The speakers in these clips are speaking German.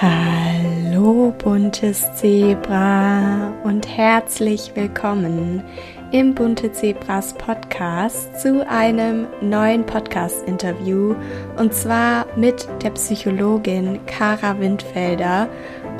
Hallo buntes Zebra und herzlich willkommen im Bunte Zebras Podcast zu einem neuen Podcast-Interview und zwar mit der Psychologin Kara Windfelder.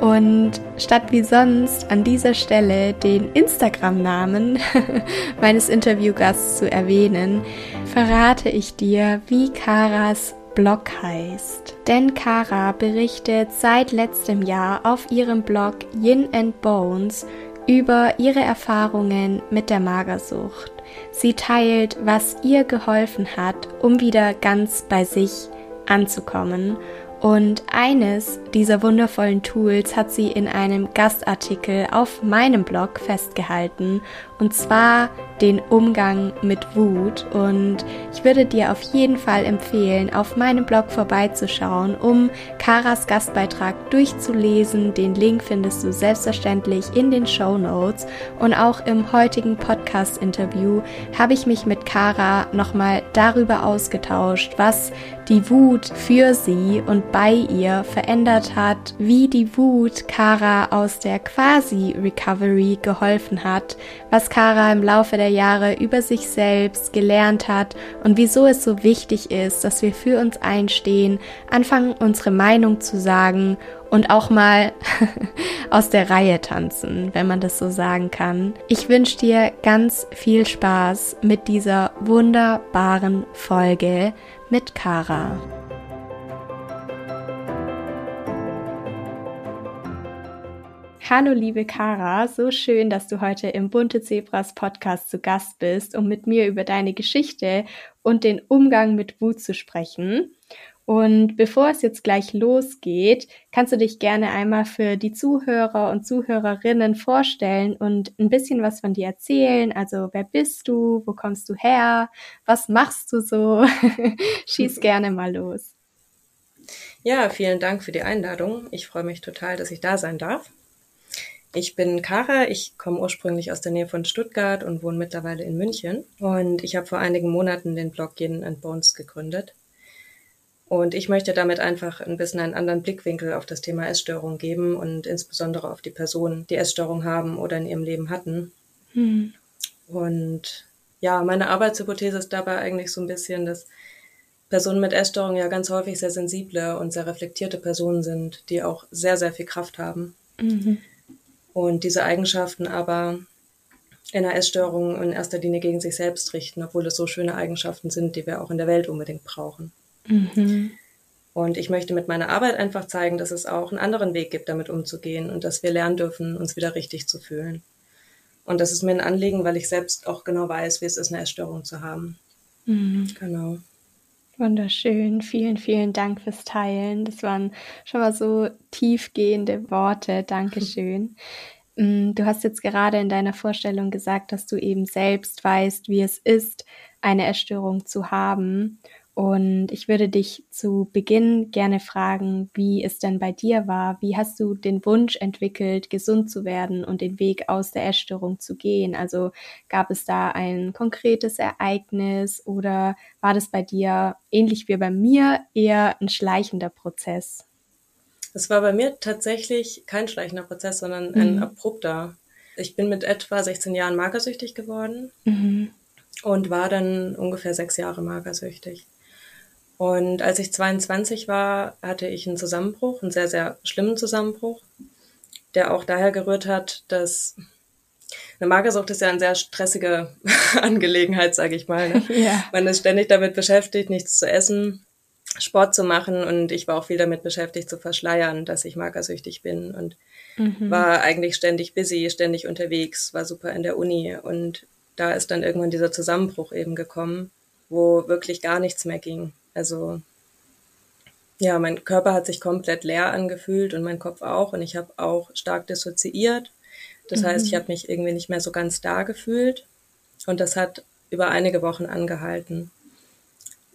Und statt wie sonst an dieser Stelle den Instagram-Namen meines Interviewgasts zu erwähnen, verrate ich dir, wie Karas Blog heißt. Denn Kara berichtet seit letztem Jahr auf ihrem Blog Yin and Bones über ihre Erfahrungen mit der Magersucht. Sie teilt, was ihr geholfen hat, um wieder ganz bei sich anzukommen und eines dieser wundervollen Tools hat sie in einem Gastartikel auf meinem Blog festgehalten, und zwar den Umgang mit Wut. Und ich würde dir auf jeden Fall empfehlen, auf meinem Blog vorbeizuschauen, um Karas Gastbeitrag durchzulesen. Den Link findest du selbstverständlich in den Show Notes. Und auch im heutigen Podcast-Interview habe ich mich mit Kara nochmal darüber ausgetauscht, was die Wut für sie und bei ihr verändert hat, wie die Wut Kara aus der Quasi-Recovery geholfen hat, was Kara im Laufe der Jahre über sich selbst gelernt hat und wieso es so wichtig ist, dass wir für uns einstehen, anfangen unsere Meinung zu sagen und auch mal aus der Reihe tanzen, wenn man das so sagen kann. Ich wünsche dir ganz viel Spaß mit dieser wunderbaren Folge mit Kara. Hallo liebe Kara, so schön, dass du heute im Bunte Zebras Podcast zu Gast bist, um mit mir über deine Geschichte und den Umgang mit Wut zu sprechen. Und bevor es jetzt gleich losgeht, kannst du dich gerne einmal für die Zuhörer und Zuhörerinnen vorstellen und ein bisschen was von dir erzählen. Also wer bist du? Wo kommst du her? Was machst du so? Schieß gerne mal los. Ja, vielen Dank für die Einladung. Ich freue mich total, dass ich da sein darf. Ich bin Kara, ich komme ursprünglich aus der Nähe von Stuttgart und wohne mittlerweile in München. Und ich habe vor einigen Monaten den Blog Yin and Bones gegründet. Und ich möchte damit einfach ein bisschen einen anderen Blickwinkel auf das Thema Essstörung geben und insbesondere auf die Personen, die Essstörung haben oder in ihrem Leben hatten. Hm. Und ja, meine Arbeitshypothese ist dabei eigentlich so ein bisschen, dass Personen mit Essstörung ja ganz häufig sehr sensible und sehr reflektierte Personen sind, die auch sehr, sehr viel Kraft haben. Mhm. Und diese Eigenschaften aber in einer Essstörung in erster Linie gegen sich selbst richten, obwohl es so schöne Eigenschaften sind, die wir auch in der Welt unbedingt brauchen. Mhm. Und ich möchte mit meiner Arbeit einfach zeigen, dass es auch einen anderen Weg gibt, damit umzugehen und dass wir lernen dürfen, uns wieder richtig zu fühlen. Und das ist mir ein Anliegen, weil ich selbst auch genau weiß, wie es ist, eine Essstörung zu haben. Mhm. Genau. Wunderschön. Vielen, vielen Dank fürs Teilen. Das waren schon mal so tiefgehende Worte. Dankeschön. Mm, du hast jetzt gerade in deiner Vorstellung gesagt, dass du eben selbst weißt, wie es ist, eine Essstörung zu haben. Und ich würde dich zu Beginn gerne fragen, wie es denn bei dir war. Wie hast du den Wunsch entwickelt, gesund zu werden und den Weg aus der Essstörung zu gehen? Also gab es da ein konkretes Ereignis oder war das bei dir ähnlich wie bei mir eher ein schleichender Prozess? Es war bei mir tatsächlich kein schleichender Prozess, sondern ein mhm. abrupter. Ich bin mit etwa 16 Jahren magersüchtig geworden mhm. und war dann ungefähr sechs Jahre magersüchtig. Und als ich 22 war, hatte ich einen Zusammenbruch, einen sehr, sehr schlimmen Zusammenbruch, der auch daher gerührt hat, dass eine Magersucht ist ja eine sehr stressige Angelegenheit, sage ich mal. Ne? Ja. Man ist ständig damit beschäftigt, nichts zu essen, Sport zu machen und ich war auch viel damit beschäftigt zu verschleiern, dass ich magersüchtig bin und mhm. war eigentlich ständig busy, ständig unterwegs, war super in der Uni und da ist dann irgendwann dieser Zusammenbruch eben gekommen, wo wirklich gar nichts mehr ging. Also ja, mein Körper hat sich komplett leer angefühlt und mein Kopf auch. Und ich habe auch stark dissoziiert. Das mhm. heißt, ich habe mich irgendwie nicht mehr so ganz da gefühlt. Und das hat über einige Wochen angehalten.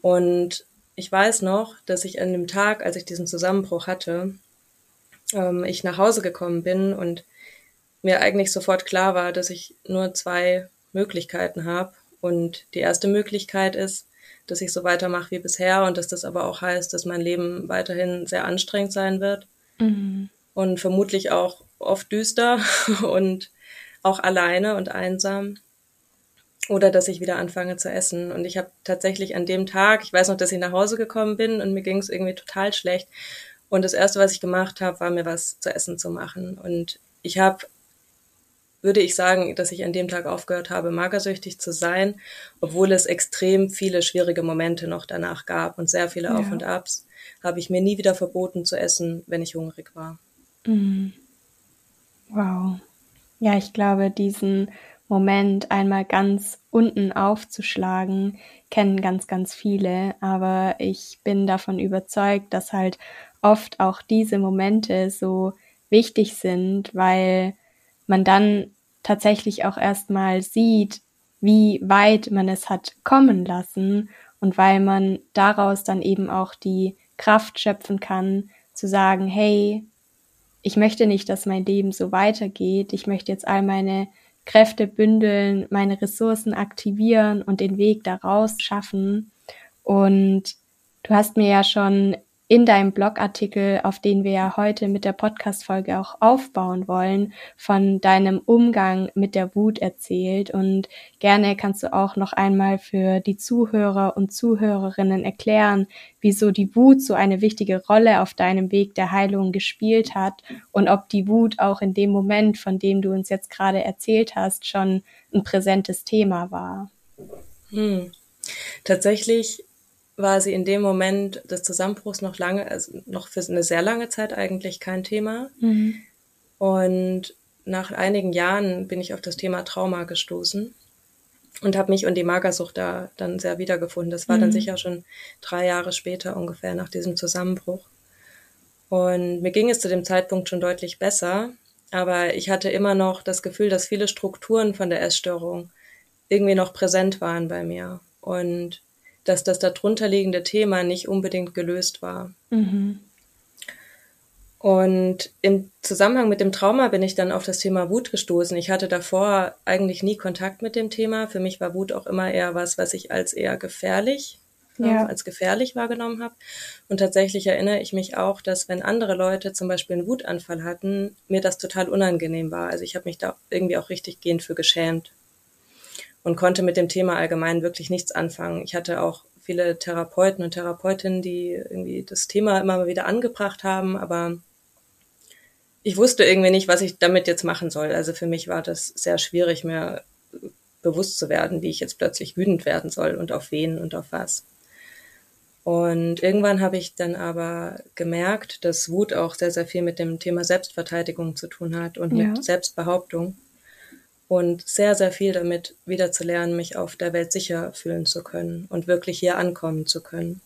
Und ich weiß noch, dass ich an dem Tag, als ich diesen Zusammenbruch hatte, ähm, ich nach Hause gekommen bin und mir eigentlich sofort klar war, dass ich nur zwei Möglichkeiten habe. Und die erste Möglichkeit ist, dass ich so weitermache wie bisher und dass das aber auch heißt, dass mein Leben weiterhin sehr anstrengend sein wird. mhm. und vermutlich auch oft düster und auch alleine und einsam. Oder dass ich wieder anfange zu essen. Und ich habe tatsächlich an dem Tag, ich weiß noch, dass ich nach Hause gekommen bin und mir ging es irgendwie total schlecht. Und das Erste, was ich gemacht habe, war mir was zu essen zu machen. Und ich habe, würde ich sagen, dass ich an dem Tag aufgehört habe, magersüchtig zu sein, obwohl es extrem viele schwierige Momente noch danach gab und sehr viele ja. Auf und Abs, habe ich mir nie wieder verboten zu essen, wenn ich hungrig war. Mhm. Wow. Ja, ich glaube, diesen Moment einmal ganz unten aufzuschlagen, kennen ganz, ganz viele. Aber ich bin davon überzeugt, dass halt oft auch diese Momente so wichtig sind, weil man dann tatsächlich auch erstmal sieht, wie weit man es hat kommen lassen und weil man daraus dann eben auch die Kraft schöpfen kann, zu sagen, hey, ich möchte nicht, dass mein Leben so weitergeht. Ich möchte jetzt all meine Kräfte bündeln, meine Ressourcen aktivieren und den Weg daraus schaffen. Und du hast mir ja schon in deinem Blogartikel, auf den wir ja heute mit der Podcast-Folge auch aufbauen wollen, von deinem Umgang mit der Wut erzählt. Und gerne kannst du auch noch einmal für die Zuhörer und Zuhörerinnen erklären, wieso die Wut so eine wichtige Rolle auf deinem Weg der Heilung gespielt hat und ob die Wut auch in dem Moment, von dem du uns jetzt gerade erzählt hast, schon ein präsentes Thema war. Hm. Tatsächlich war sie in dem Moment des Zusammenbruchs noch lange, also noch für eine sehr lange Zeit eigentlich kein Thema. Mhm. Und nach einigen Jahren bin ich auf das Thema Trauma gestoßen und habe mich und die Magersucht da dann sehr wiedergefunden. Das war mhm. dann sicher schon drei Jahre später ungefähr nach diesem Zusammenbruch. Und mir ging es zu dem Zeitpunkt schon deutlich besser, aber ich hatte immer noch das Gefühl, dass viele Strukturen von der Essstörung irgendwie noch präsent waren bei mir. Und dass das darunterliegende Thema nicht unbedingt gelöst war. Mhm. Und im Zusammenhang mit dem Trauma bin ich dann auf das Thema Wut gestoßen. Ich hatte davor eigentlich nie Kontakt mit dem Thema. Für mich war Wut auch immer eher was, was ich als eher gefährlich, ja. als gefährlich wahrgenommen habe. Und tatsächlich erinnere ich mich auch, dass wenn andere Leute zum Beispiel einen Wutanfall hatten, mir das total unangenehm war. Also ich habe mich da irgendwie auch richtig gehend für geschämt und konnte mit dem Thema allgemein wirklich nichts anfangen. Ich hatte auch viele Therapeuten und Therapeutinnen, die irgendwie das Thema immer mal wieder angebracht haben, aber ich wusste irgendwie nicht, was ich damit jetzt machen soll. Also für mich war das sehr schwierig, mir bewusst zu werden, wie ich jetzt plötzlich wütend werden soll und auf wen und auf was. Und irgendwann habe ich dann aber gemerkt, dass Wut auch sehr, sehr viel mit dem Thema Selbstverteidigung zu tun hat und ja. mit Selbstbehauptung und sehr, sehr viel damit wieder zu lernen, mich auf der Welt sicher fühlen zu können und wirklich hier ankommen zu können.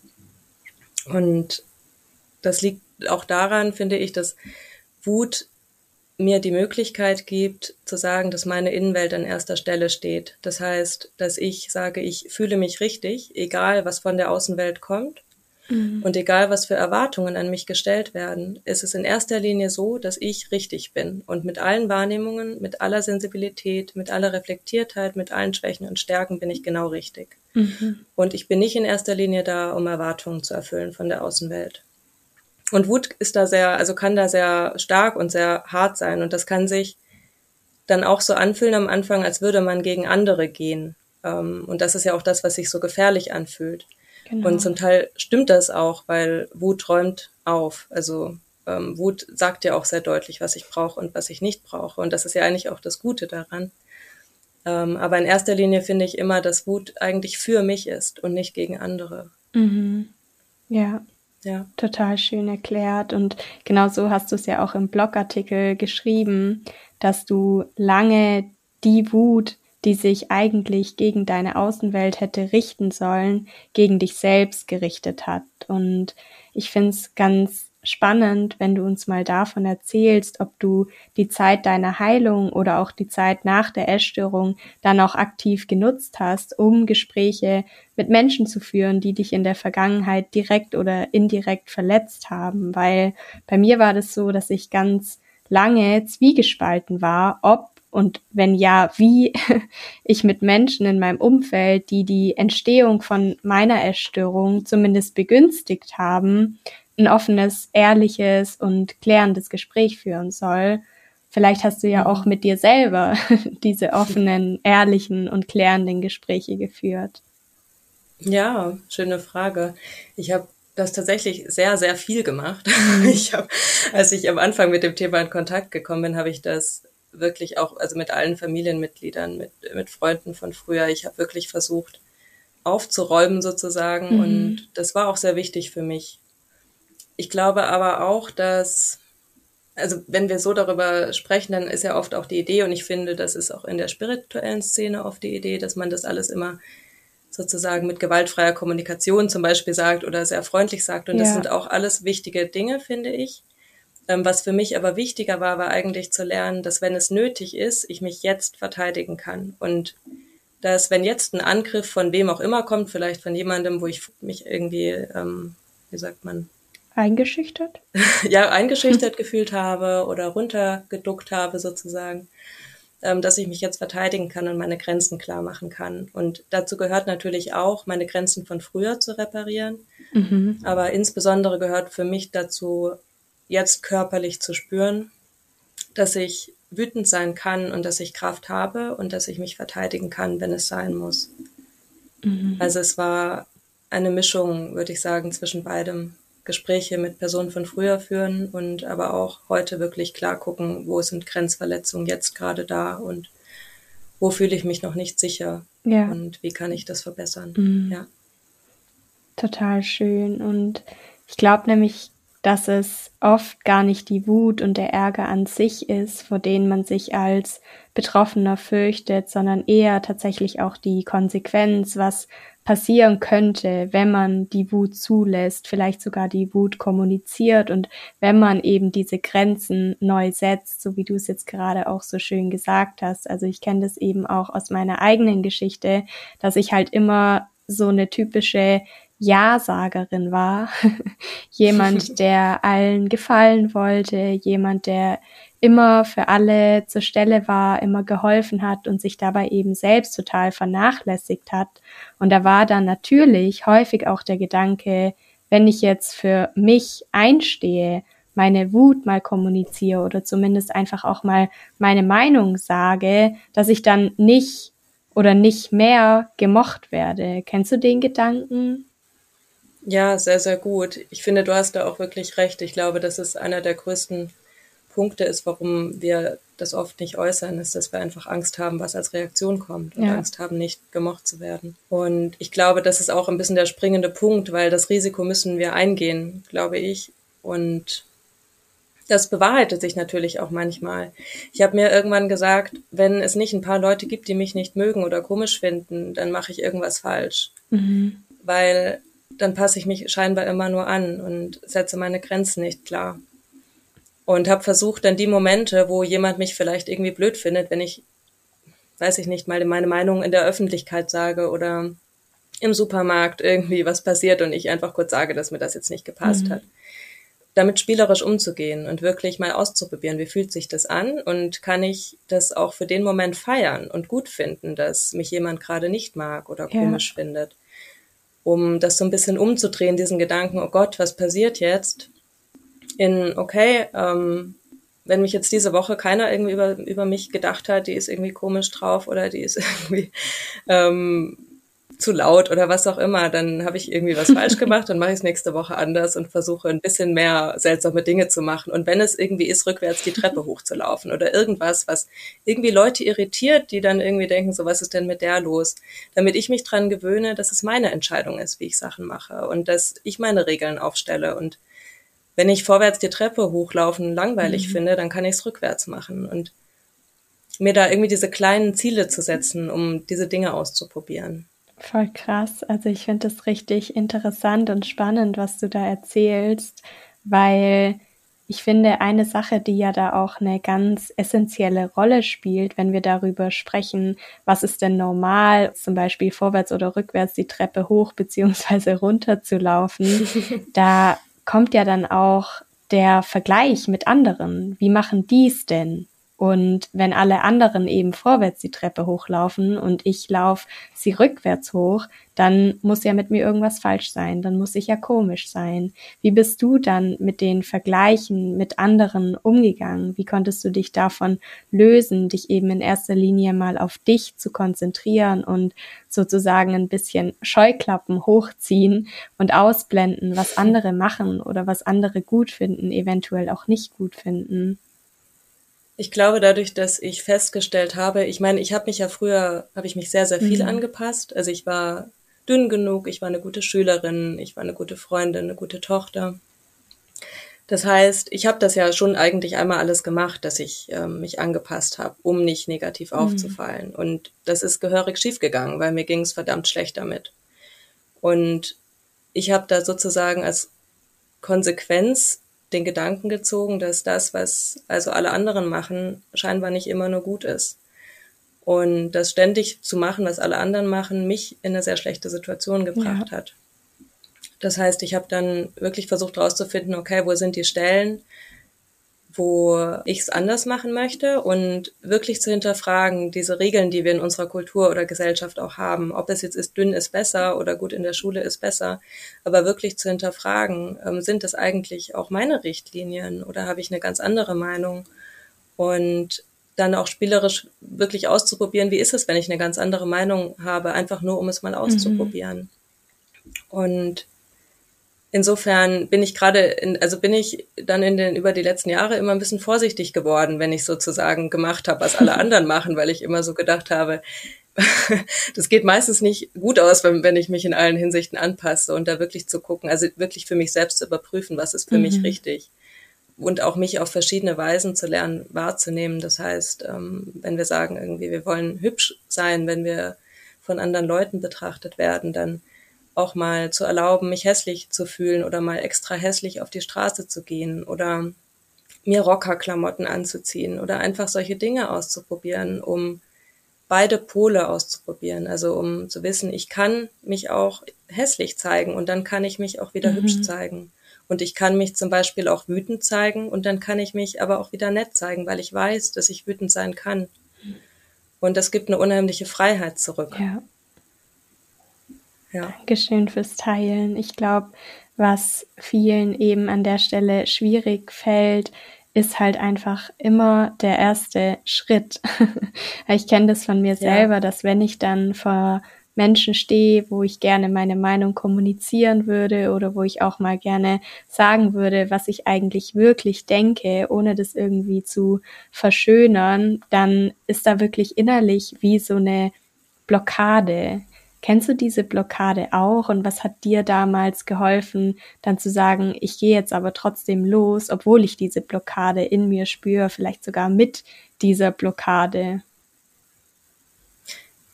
Und das liegt auch daran, finde ich, dass Wut mir die Möglichkeit gibt, zu sagen, dass meine Innenwelt an erster Stelle steht. Das heißt, dass ich sage, ich fühle mich richtig, egal was von der Außenwelt kommt. Mhm. Und egal, was für Erwartungen an mich gestellt werden, ist es in erster Linie so, dass ich richtig bin und mit allen Wahrnehmungen, mit aller Sensibilität, mit aller Reflektiertheit, mit allen Schwächen und Stärken bin ich genau richtig. Mhm. Und ich bin nicht in erster Linie da, um Erwartungen zu erfüllen von der Außenwelt. Und Wut ist da sehr, also kann da sehr stark und sehr hart sein und das kann sich dann auch so anfühlen am Anfang, als würde man gegen andere gehen. Ähm, und das ist ja auch das, was sich so gefährlich anfühlt. Genau. Und zum Teil stimmt das auch, weil Wut räumt auf. Also ähm, Wut sagt ja auch sehr deutlich, was ich brauche und was ich nicht brauche. Und das ist ja eigentlich auch das Gute daran. Ähm, aber in erster Linie finde ich immer, dass Wut eigentlich für mich ist und nicht gegen andere. Mhm. Ja. Ja. Total schön erklärt. Und genau so hast du es ja auch im Blogartikel geschrieben, dass du lange die Wut die sich eigentlich gegen deine Außenwelt hätte richten sollen, gegen dich selbst gerichtet hat. Und ich finde es ganz spannend, wenn du uns mal davon erzählst, ob du die Zeit deiner Heilung oder auch die Zeit nach der Essstörung dann auch aktiv genutzt hast, um Gespräche mit Menschen zu führen, die dich in der Vergangenheit direkt oder indirekt verletzt haben. Weil bei mir war das so, dass ich ganz lange zwiegespalten war, ob und wenn ja, wie ich mit Menschen in meinem Umfeld, die die Entstehung von meiner Essstörung zumindest begünstigt haben, ein offenes, ehrliches und klärendes Gespräch führen soll. Vielleicht hast du ja auch mit dir selber diese offenen, ehrlichen und klärenden Gespräche geführt. Ja, schöne Frage. Ich habe das tatsächlich sehr, sehr viel gemacht. Mhm. Ich habe, als ich am Anfang mit dem Thema in Kontakt gekommen bin, habe ich das wirklich auch, also mit allen Familienmitgliedern, mit, mit Freunden von früher, ich habe wirklich versucht aufzuräumen sozusagen mhm. und das war auch sehr wichtig für mich. Ich glaube aber auch, dass, also wenn wir so darüber sprechen, dann ist ja oft auch die Idee und ich finde, das ist auch in der spirituellen Szene oft die Idee, dass man das alles immer sozusagen mit gewaltfreier Kommunikation zum Beispiel sagt oder sehr freundlich sagt. Und ja. das sind auch alles wichtige Dinge, finde ich. Ähm, was für mich aber wichtiger war, war eigentlich zu lernen, dass wenn es nötig ist, ich mich jetzt verteidigen kann. Und dass wenn jetzt ein Angriff von wem auch immer kommt, vielleicht von jemandem, wo ich mich irgendwie, ähm, wie sagt man, eingeschüchtert? ja, eingeschüchtert gefühlt habe oder runtergeduckt habe sozusagen, ähm, dass ich mich jetzt verteidigen kann und meine Grenzen klar machen kann. Und dazu gehört natürlich auch, meine Grenzen von früher zu reparieren. Mhm. Aber insbesondere gehört für mich dazu, jetzt körperlich zu spüren, dass ich wütend sein kann und dass ich Kraft habe und dass ich mich verteidigen kann, wenn es sein muss. Mhm. Also es war eine Mischung, würde ich sagen, zwischen beidem. Gespräche mit Personen von früher führen und aber auch heute wirklich klar gucken, wo sind Grenzverletzungen jetzt gerade da und wo fühle ich mich noch nicht sicher ja. und wie kann ich das verbessern. Mhm. Ja. Total schön. Und ich glaube nämlich, dass es oft gar nicht die Wut und der Ärger an sich ist, vor denen man sich als Betroffener fürchtet, sondern eher tatsächlich auch die Konsequenz, was passieren könnte, wenn man die Wut zulässt, vielleicht sogar die Wut kommuniziert und wenn man eben diese Grenzen neu setzt, so wie du es jetzt gerade auch so schön gesagt hast. Also ich kenne das eben auch aus meiner eigenen Geschichte, dass ich halt immer so eine typische Ja-Sagerin war. jemand, der allen gefallen wollte, jemand, der immer für alle zur Stelle war, immer geholfen hat und sich dabei eben selbst total vernachlässigt hat. Und da war dann natürlich häufig auch der Gedanke, wenn ich jetzt für mich einstehe, meine Wut mal kommuniziere oder zumindest einfach auch mal meine Meinung sage, dass ich dann nicht oder nicht mehr gemocht werde. Kennst du den Gedanken? Ja, sehr, sehr gut. Ich finde, du hast da auch wirklich recht. Ich glaube, das ist einer der größten Punkte ist, warum wir das oft nicht äußern, ist, dass wir einfach Angst haben, was als Reaktion kommt und ja. Angst haben, nicht gemocht zu werden. Und ich glaube, das ist auch ein bisschen der springende Punkt, weil das Risiko müssen wir eingehen, glaube ich. Und das bewahrheitet sich natürlich auch manchmal. Ich habe mir irgendwann gesagt, wenn es nicht ein paar Leute gibt, die mich nicht mögen oder komisch finden, dann mache ich irgendwas falsch. Mhm. Weil dann passe ich mich scheinbar immer nur an und setze meine Grenzen nicht klar und habe versucht, dann die Momente, wo jemand mich vielleicht irgendwie blöd findet, wenn ich, weiß ich nicht, mal meine Meinung in der Öffentlichkeit sage oder im Supermarkt irgendwie was passiert und ich einfach kurz sage, dass mir das jetzt nicht gepasst mhm. hat. Damit spielerisch umzugehen und wirklich mal auszuprobieren, wie fühlt sich das an und kann ich das auch für den Moment feiern und gut finden, dass mich jemand gerade nicht mag oder komisch ja. findet. Um das so ein bisschen umzudrehen, diesen Gedanken, oh Gott, was passiert jetzt? in, okay, ähm, wenn mich jetzt diese Woche keiner irgendwie über, über mich gedacht hat, die ist irgendwie komisch drauf oder die ist irgendwie ähm, zu laut oder was auch immer, dann habe ich irgendwie was falsch gemacht, dann mache ich es nächste Woche anders und versuche ein bisschen mehr seltsame Dinge zu machen. Und wenn es irgendwie ist, rückwärts die Treppe hochzulaufen oder irgendwas, was irgendwie Leute irritiert, die dann irgendwie denken, so was ist denn mit der los? Damit ich mich dran gewöhne, dass es meine Entscheidung ist, wie ich Sachen mache und dass ich meine Regeln aufstelle und wenn ich vorwärts die Treppe hochlaufen langweilig mhm. finde, dann kann ich es rückwärts machen und mir da irgendwie diese kleinen Ziele zu setzen, um diese Dinge auszuprobieren. Voll krass. Also ich finde es richtig interessant und spannend, was du da erzählst, weil ich finde, eine Sache, die ja da auch eine ganz essentielle Rolle spielt, wenn wir darüber sprechen, was ist denn normal, zum Beispiel vorwärts oder rückwärts die Treppe hoch beziehungsweise runter zu laufen, da kommt ja dann auch der Vergleich mit anderen. Wie machen die es denn? Und wenn alle anderen eben vorwärts die Treppe hochlaufen und ich laufe sie rückwärts hoch, dann muss ja mit mir irgendwas falsch sein, dann muss ich ja komisch sein. Wie bist du dann mit den Vergleichen mit anderen umgegangen? Wie konntest du dich davon lösen, dich eben in erster Linie mal auf dich zu konzentrieren und sozusagen ein bisschen Scheuklappen hochziehen und ausblenden, was andere machen oder was andere gut finden, eventuell auch nicht gut finden? Ich glaube, dadurch, dass ich festgestellt habe, ich meine, ich habe mich ja früher, habe ich mich sehr, sehr viel mhm. angepasst. Also ich war dünn genug, ich war eine gute Schülerin, ich war eine gute Freundin, eine gute Tochter. Das heißt, ich habe das ja schon eigentlich einmal alles gemacht, dass ich ähm, mich angepasst habe, um nicht negativ mhm. aufzufallen. Und das ist gehörig schiefgegangen, weil mir ging es verdammt schlecht damit. Und ich habe da sozusagen als Konsequenz den Gedanken gezogen, dass das, was also alle anderen machen, scheinbar nicht immer nur gut ist. Und das ständig zu machen, was alle anderen machen, mich in eine sehr schlechte Situation gebracht ja. hat. Das heißt, ich habe dann wirklich versucht herauszufinden, okay, wo sind die Stellen, wo ich es anders machen möchte und wirklich zu hinterfragen, diese Regeln, die wir in unserer Kultur oder Gesellschaft auch haben, ob es jetzt ist, dünn ist besser oder gut in der Schule ist besser, aber wirklich zu hinterfragen, ähm, sind das eigentlich auch meine Richtlinien oder habe ich eine ganz andere Meinung? Und dann auch spielerisch wirklich auszuprobieren, wie ist es, wenn ich eine ganz andere Meinung habe, einfach nur um es mal mhm. auszuprobieren. Mhm. Und insofern bin ich gerade, in, also bin ich dann in den über die letzten Jahre immer ein bisschen vorsichtig geworden, wenn ich sozusagen gemacht habe, was alle anderen machen, weil ich immer so gedacht habe, das geht meistens nicht gut aus, wenn, wenn ich mich in allen Hinsichten anpasse und da wirklich zu gucken, also wirklich für mich selbst zu überprüfen, was ist für mhm. mich richtig und auch mich auf verschiedene Weisen zu lernen wahrzunehmen. Das heißt, ähm, wenn wir sagen irgendwie, wir wollen hübsch sein, wenn wir von anderen Leuten betrachtet werden, dann auch mal zu erlauben, mich hässlich zu fühlen oder mal extra hässlich auf die Straße zu gehen oder mir Rockerklamotten anzuziehen oder einfach solche Dinge auszuprobieren, um beide Pole auszuprobieren. Also um zu wissen, ich kann mich auch hässlich zeigen und dann kann ich mich auch wieder mhm. hübsch zeigen. Und ich kann mich zum Beispiel auch wütend zeigen und dann kann ich mich aber auch wieder nett zeigen, weil ich weiß, dass ich wütend sein kann. Und das gibt eine unheimliche Freiheit zurück. Ja. Ja. Dankeschön fürs Teilen. Ich glaube, was vielen eben an der Stelle schwierig fällt, ist halt einfach immer der erste Schritt. ich kenne das von mir selber, ja. dass wenn ich dann vor Menschen stehe, wo ich gerne meine Meinung kommunizieren würde oder wo ich auch mal gerne sagen würde, was ich eigentlich wirklich denke, ohne das irgendwie zu verschönern, dann ist da wirklich innerlich wie so eine Blockade. Kennst du diese Blockade auch und was hat dir damals geholfen, dann zu sagen, ich gehe jetzt aber trotzdem los, obwohl ich diese Blockade in mir spüre, vielleicht sogar mit dieser Blockade?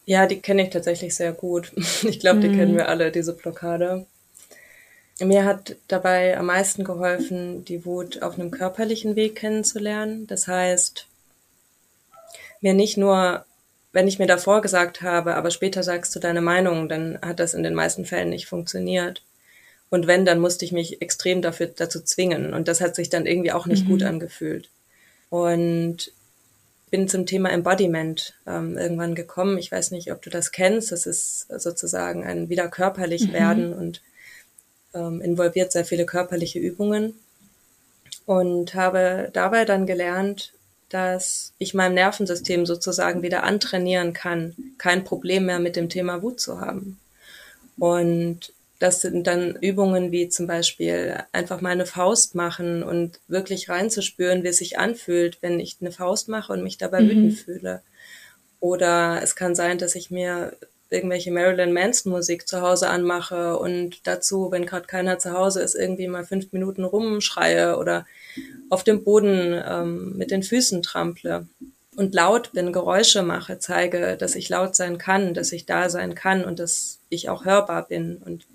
Ja, die kenne ich tatsächlich sehr gut. Ich glaube, die mhm. kennen wir alle, diese Blockade. Mir hat dabei am meisten geholfen, die Wut auf einem körperlichen Weg kennenzulernen. Das heißt, mir nicht nur wenn ich mir davor gesagt habe, aber später sagst du deine Meinung, dann hat das in den meisten Fällen nicht funktioniert. Und wenn, dann musste ich mich extrem dafür dazu zwingen. Und das hat sich dann irgendwie auch nicht mhm. gut angefühlt. Und bin zum Thema Embodiment ähm, irgendwann gekommen. Ich weiß nicht, ob du das kennst. Das ist sozusagen ein wieder körperlich mhm. werden und ähm, involviert sehr viele körperliche Übungen. Und habe dabei dann gelernt, dass ich meinem Nervensystem sozusagen wieder antrainieren kann, kein Problem mehr mit dem Thema Wut zu haben. Und das sind dann Übungen wie zum Beispiel einfach mal eine Faust machen und wirklich reinzuspüren, wie es sich anfühlt, wenn ich eine Faust mache und mich dabei mhm. wütend fühle. Oder es kann sein, dass ich mir irgendwelche Marilyn Manson Musik zu Hause anmache und dazu, wenn gerade keiner zu Hause ist, irgendwie mal fünf Minuten rumschreie oder auf dem Boden ähm, mit den Füßen trample und laut bin, Geräusche mache, zeige, dass ich laut sein kann, dass ich da sein kann und dass ich auch hörbar bin und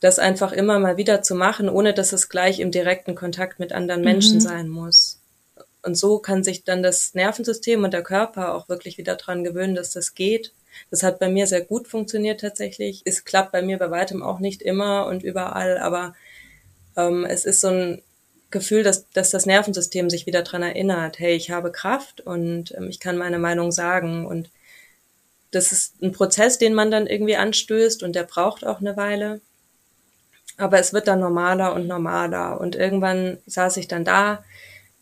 das einfach immer mal wieder zu machen, ohne dass es gleich im direkten Kontakt mit anderen Menschen mhm. sein muss. Und so kann sich dann das Nervensystem und der Körper auch wirklich wieder dran gewöhnen, dass das geht. Das hat bei mir sehr gut funktioniert tatsächlich. Es klappt bei mir bei weitem auch nicht immer und überall, aber ähm, es ist so ein Gefühl, dass, dass das Nervensystem sich wieder dran erinnert, hey, ich habe Kraft und ähm, ich kann meine Meinung sagen. Und das ist ein Prozess, den man dann irgendwie anstößt und der braucht auch eine Weile. Aber es wird dann normaler und normaler. Und irgendwann saß ich dann da,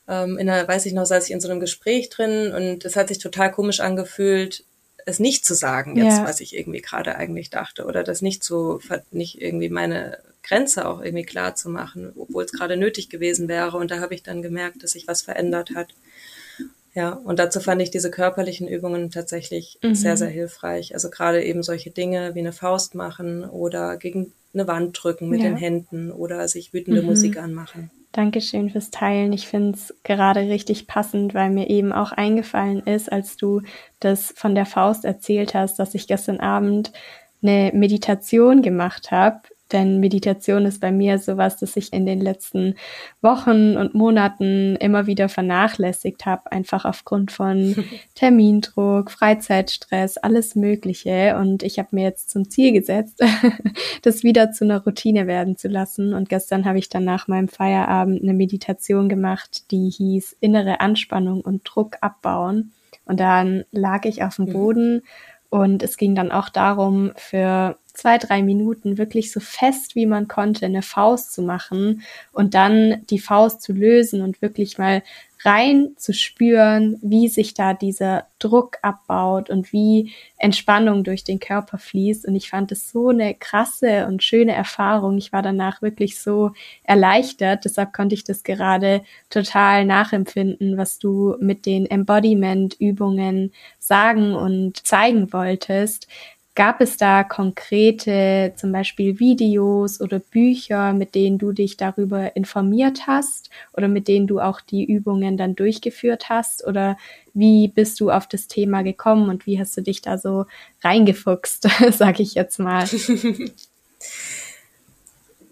ähm, in einer, weiß ich noch, saß ich in so einem Gespräch drin und es hat sich total komisch angefühlt, es nicht zu sagen jetzt, ja. was ich irgendwie gerade eigentlich dachte oder das nicht zu, nicht irgendwie meine Grenze auch irgendwie klar zu machen, obwohl es gerade nötig gewesen wäre. Und da habe ich dann gemerkt, dass sich was verändert hat. Ja, und dazu fand ich diese körperlichen Übungen tatsächlich mhm. sehr, sehr hilfreich. Also gerade eben solche Dinge wie eine Faust machen oder gegen eine Wand drücken mit ja. den Händen oder sich wütende mhm. Musik anmachen. Dankeschön fürs Teilen. Ich finde es gerade richtig passend, weil mir eben auch eingefallen ist, als du das von der Faust erzählt hast, dass ich gestern Abend eine Meditation gemacht habe, denn Meditation ist bei mir sowas, das ich in den letzten Wochen und Monaten immer wieder vernachlässigt habe, einfach aufgrund von Termindruck, Freizeitstress, alles Mögliche. Und ich habe mir jetzt zum Ziel gesetzt, das wieder zu einer Routine werden zu lassen. Und gestern habe ich dann nach meinem Feierabend eine Meditation gemacht, die hieß innere Anspannung und Druck abbauen. Und dann lag ich auf dem mhm. Boden und es ging dann auch darum, für zwei, drei Minuten wirklich so fest wie man konnte eine Faust zu machen und dann die Faust zu lösen und wirklich mal rein zu spüren, wie sich da dieser Druck abbaut und wie Entspannung durch den Körper fließt. Und ich fand es so eine krasse und schöne Erfahrung. Ich war danach wirklich so erleichtert. Deshalb konnte ich das gerade total nachempfinden, was du mit den Embodiment-Übungen sagen und zeigen wolltest. Gab es da konkrete, zum Beispiel Videos oder Bücher, mit denen du dich darüber informiert hast oder mit denen du auch die Übungen dann durchgeführt hast? Oder wie bist du auf das Thema gekommen und wie hast du dich da so reingefuchst, sag ich jetzt mal?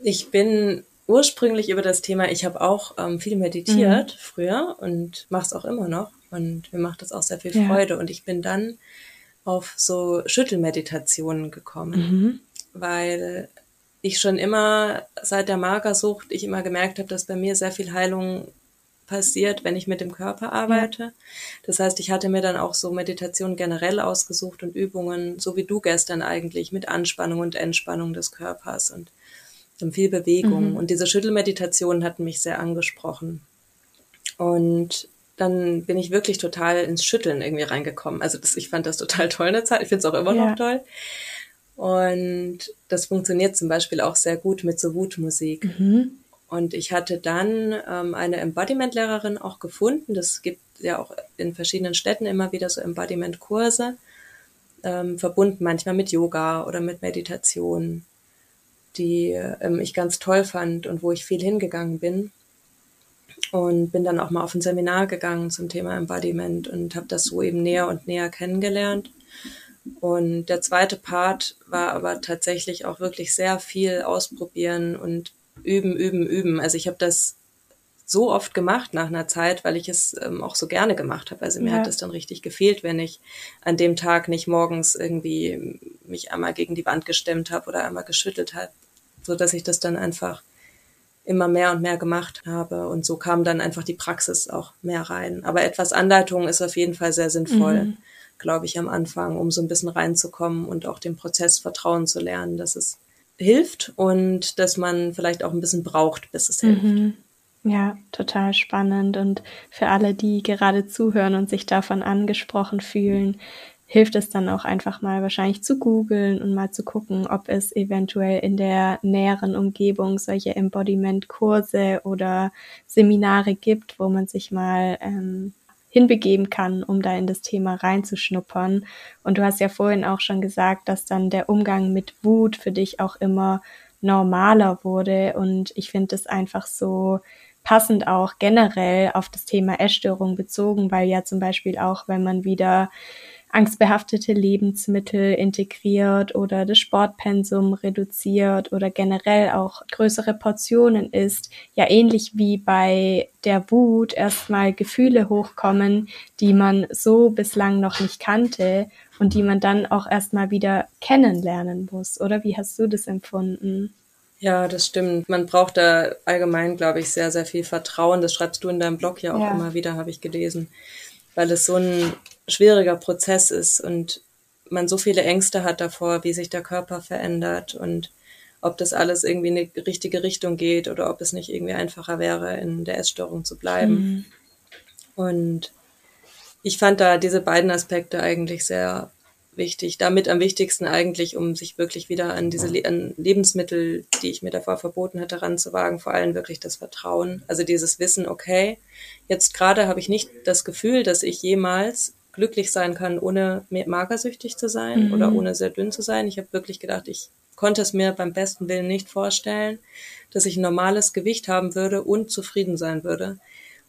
Ich bin ursprünglich über das Thema, ich habe auch ähm, viel meditiert mhm. früher und mache es auch immer noch und mir macht das auch sehr viel Freude ja. und ich bin dann auf so Schüttelmeditationen gekommen, mhm. weil ich schon immer seit der Magersucht, ich immer gemerkt habe, dass bei mir sehr viel Heilung passiert, wenn ich mit dem Körper arbeite. Ja. Das heißt, ich hatte mir dann auch so Meditationen generell ausgesucht und Übungen, so wie du gestern eigentlich, mit Anspannung und Entspannung des Körpers und viel Bewegung. Mhm. Und diese Schüttelmeditationen hatten mich sehr angesprochen. Und dann bin ich wirklich total ins Schütteln irgendwie reingekommen. Also das, ich fand das total toll eine Zeit. Ich finde es auch immer ja. noch toll. Und das funktioniert zum Beispiel auch sehr gut mit so Wutmusik. Mhm. Und ich hatte dann ähm, eine Embodiment-Lehrerin auch gefunden. Das gibt ja auch in verschiedenen Städten immer wieder so Embodiment-Kurse, ähm, verbunden manchmal mit Yoga oder mit Meditation, die ähm, ich ganz toll fand und wo ich viel hingegangen bin und bin dann auch mal auf ein Seminar gegangen zum Thema Embodiment und habe das so eben näher und näher kennengelernt. Und der zweite Part war aber tatsächlich auch wirklich sehr viel ausprobieren und üben, üben, üben. Also ich habe das so oft gemacht nach einer Zeit, weil ich es ähm, auch so gerne gemacht habe. Also mir ja. hat es dann richtig gefehlt, wenn ich an dem Tag nicht morgens irgendwie mich einmal gegen die Wand gestemmt habe oder einmal geschüttelt habe, so dass ich das dann einfach immer mehr und mehr gemacht habe. Und so kam dann einfach die Praxis auch mehr rein. Aber etwas Anleitung ist auf jeden Fall sehr sinnvoll, mhm. glaube ich, am Anfang, um so ein bisschen reinzukommen und auch dem Prozess vertrauen zu lernen, dass es hilft und dass man vielleicht auch ein bisschen braucht, bis es hilft. Mhm. Ja, total spannend. Und für alle, die gerade zuhören und sich davon angesprochen fühlen, hilft es dann auch einfach mal wahrscheinlich zu googeln und mal zu gucken, ob es eventuell in der näheren Umgebung solche Embodiment-Kurse oder Seminare gibt, wo man sich mal ähm, hinbegeben kann, um da in das Thema reinzuschnuppern. Und du hast ja vorhin auch schon gesagt, dass dann der Umgang mit Wut für dich auch immer normaler wurde. Und ich finde es einfach so passend auch generell auf das Thema Essstörung bezogen, weil ja zum Beispiel auch, wenn man wieder angstbehaftete Lebensmittel integriert oder das Sportpensum reduziert oder generell auch größere Portionen isst, ja ähnlich wie bei der Wut erstmal Gefühle hochkommen, die man so bislang noch nicht kannte und die man dann auch erstmal wieder kennenlernen muss. Oder wie hast du das empfunden? Ja, das stimmt. Man braucht da allgemein, glaube ich, sehr, sehr viel Vertrauen. Das schreibst du in deinem Blog ja auch ja. immer wieder, habe ich gelesen, weil es so ein schwieriger Prozess ist und man so viele Ängste hat davor, wie sich der Körper verändert und ob das alles irgendwie in die richtige Richtung geht oder ob es nicht irgendwie einfacher wäre, in der Essstörung zu bleiben. Mhm. Und ich fand da diese beiden Aspekte eigentlich sehr wichtig. Damit am wichtigsten eigentlich, um sich wirklich wieder an diese Le an Lebensmittel, die ich mir davor verboten hatte, ranzuwagen, vor allem wirklich das Vertrauen. Also dieses Wissen, okay, jetzt gerade habe ich nicht das Gefühl, dass ich jemals glücklich sein kann, ohne magersüchtig zu sein mhm. oder ohne sehr dünn zu sein. Ich habe wirklich gedacht, ich konnte es mir beim besten Willen nicht vorstellen, dass ich ein normales Gewicht haben würde und zufrieden sein würde.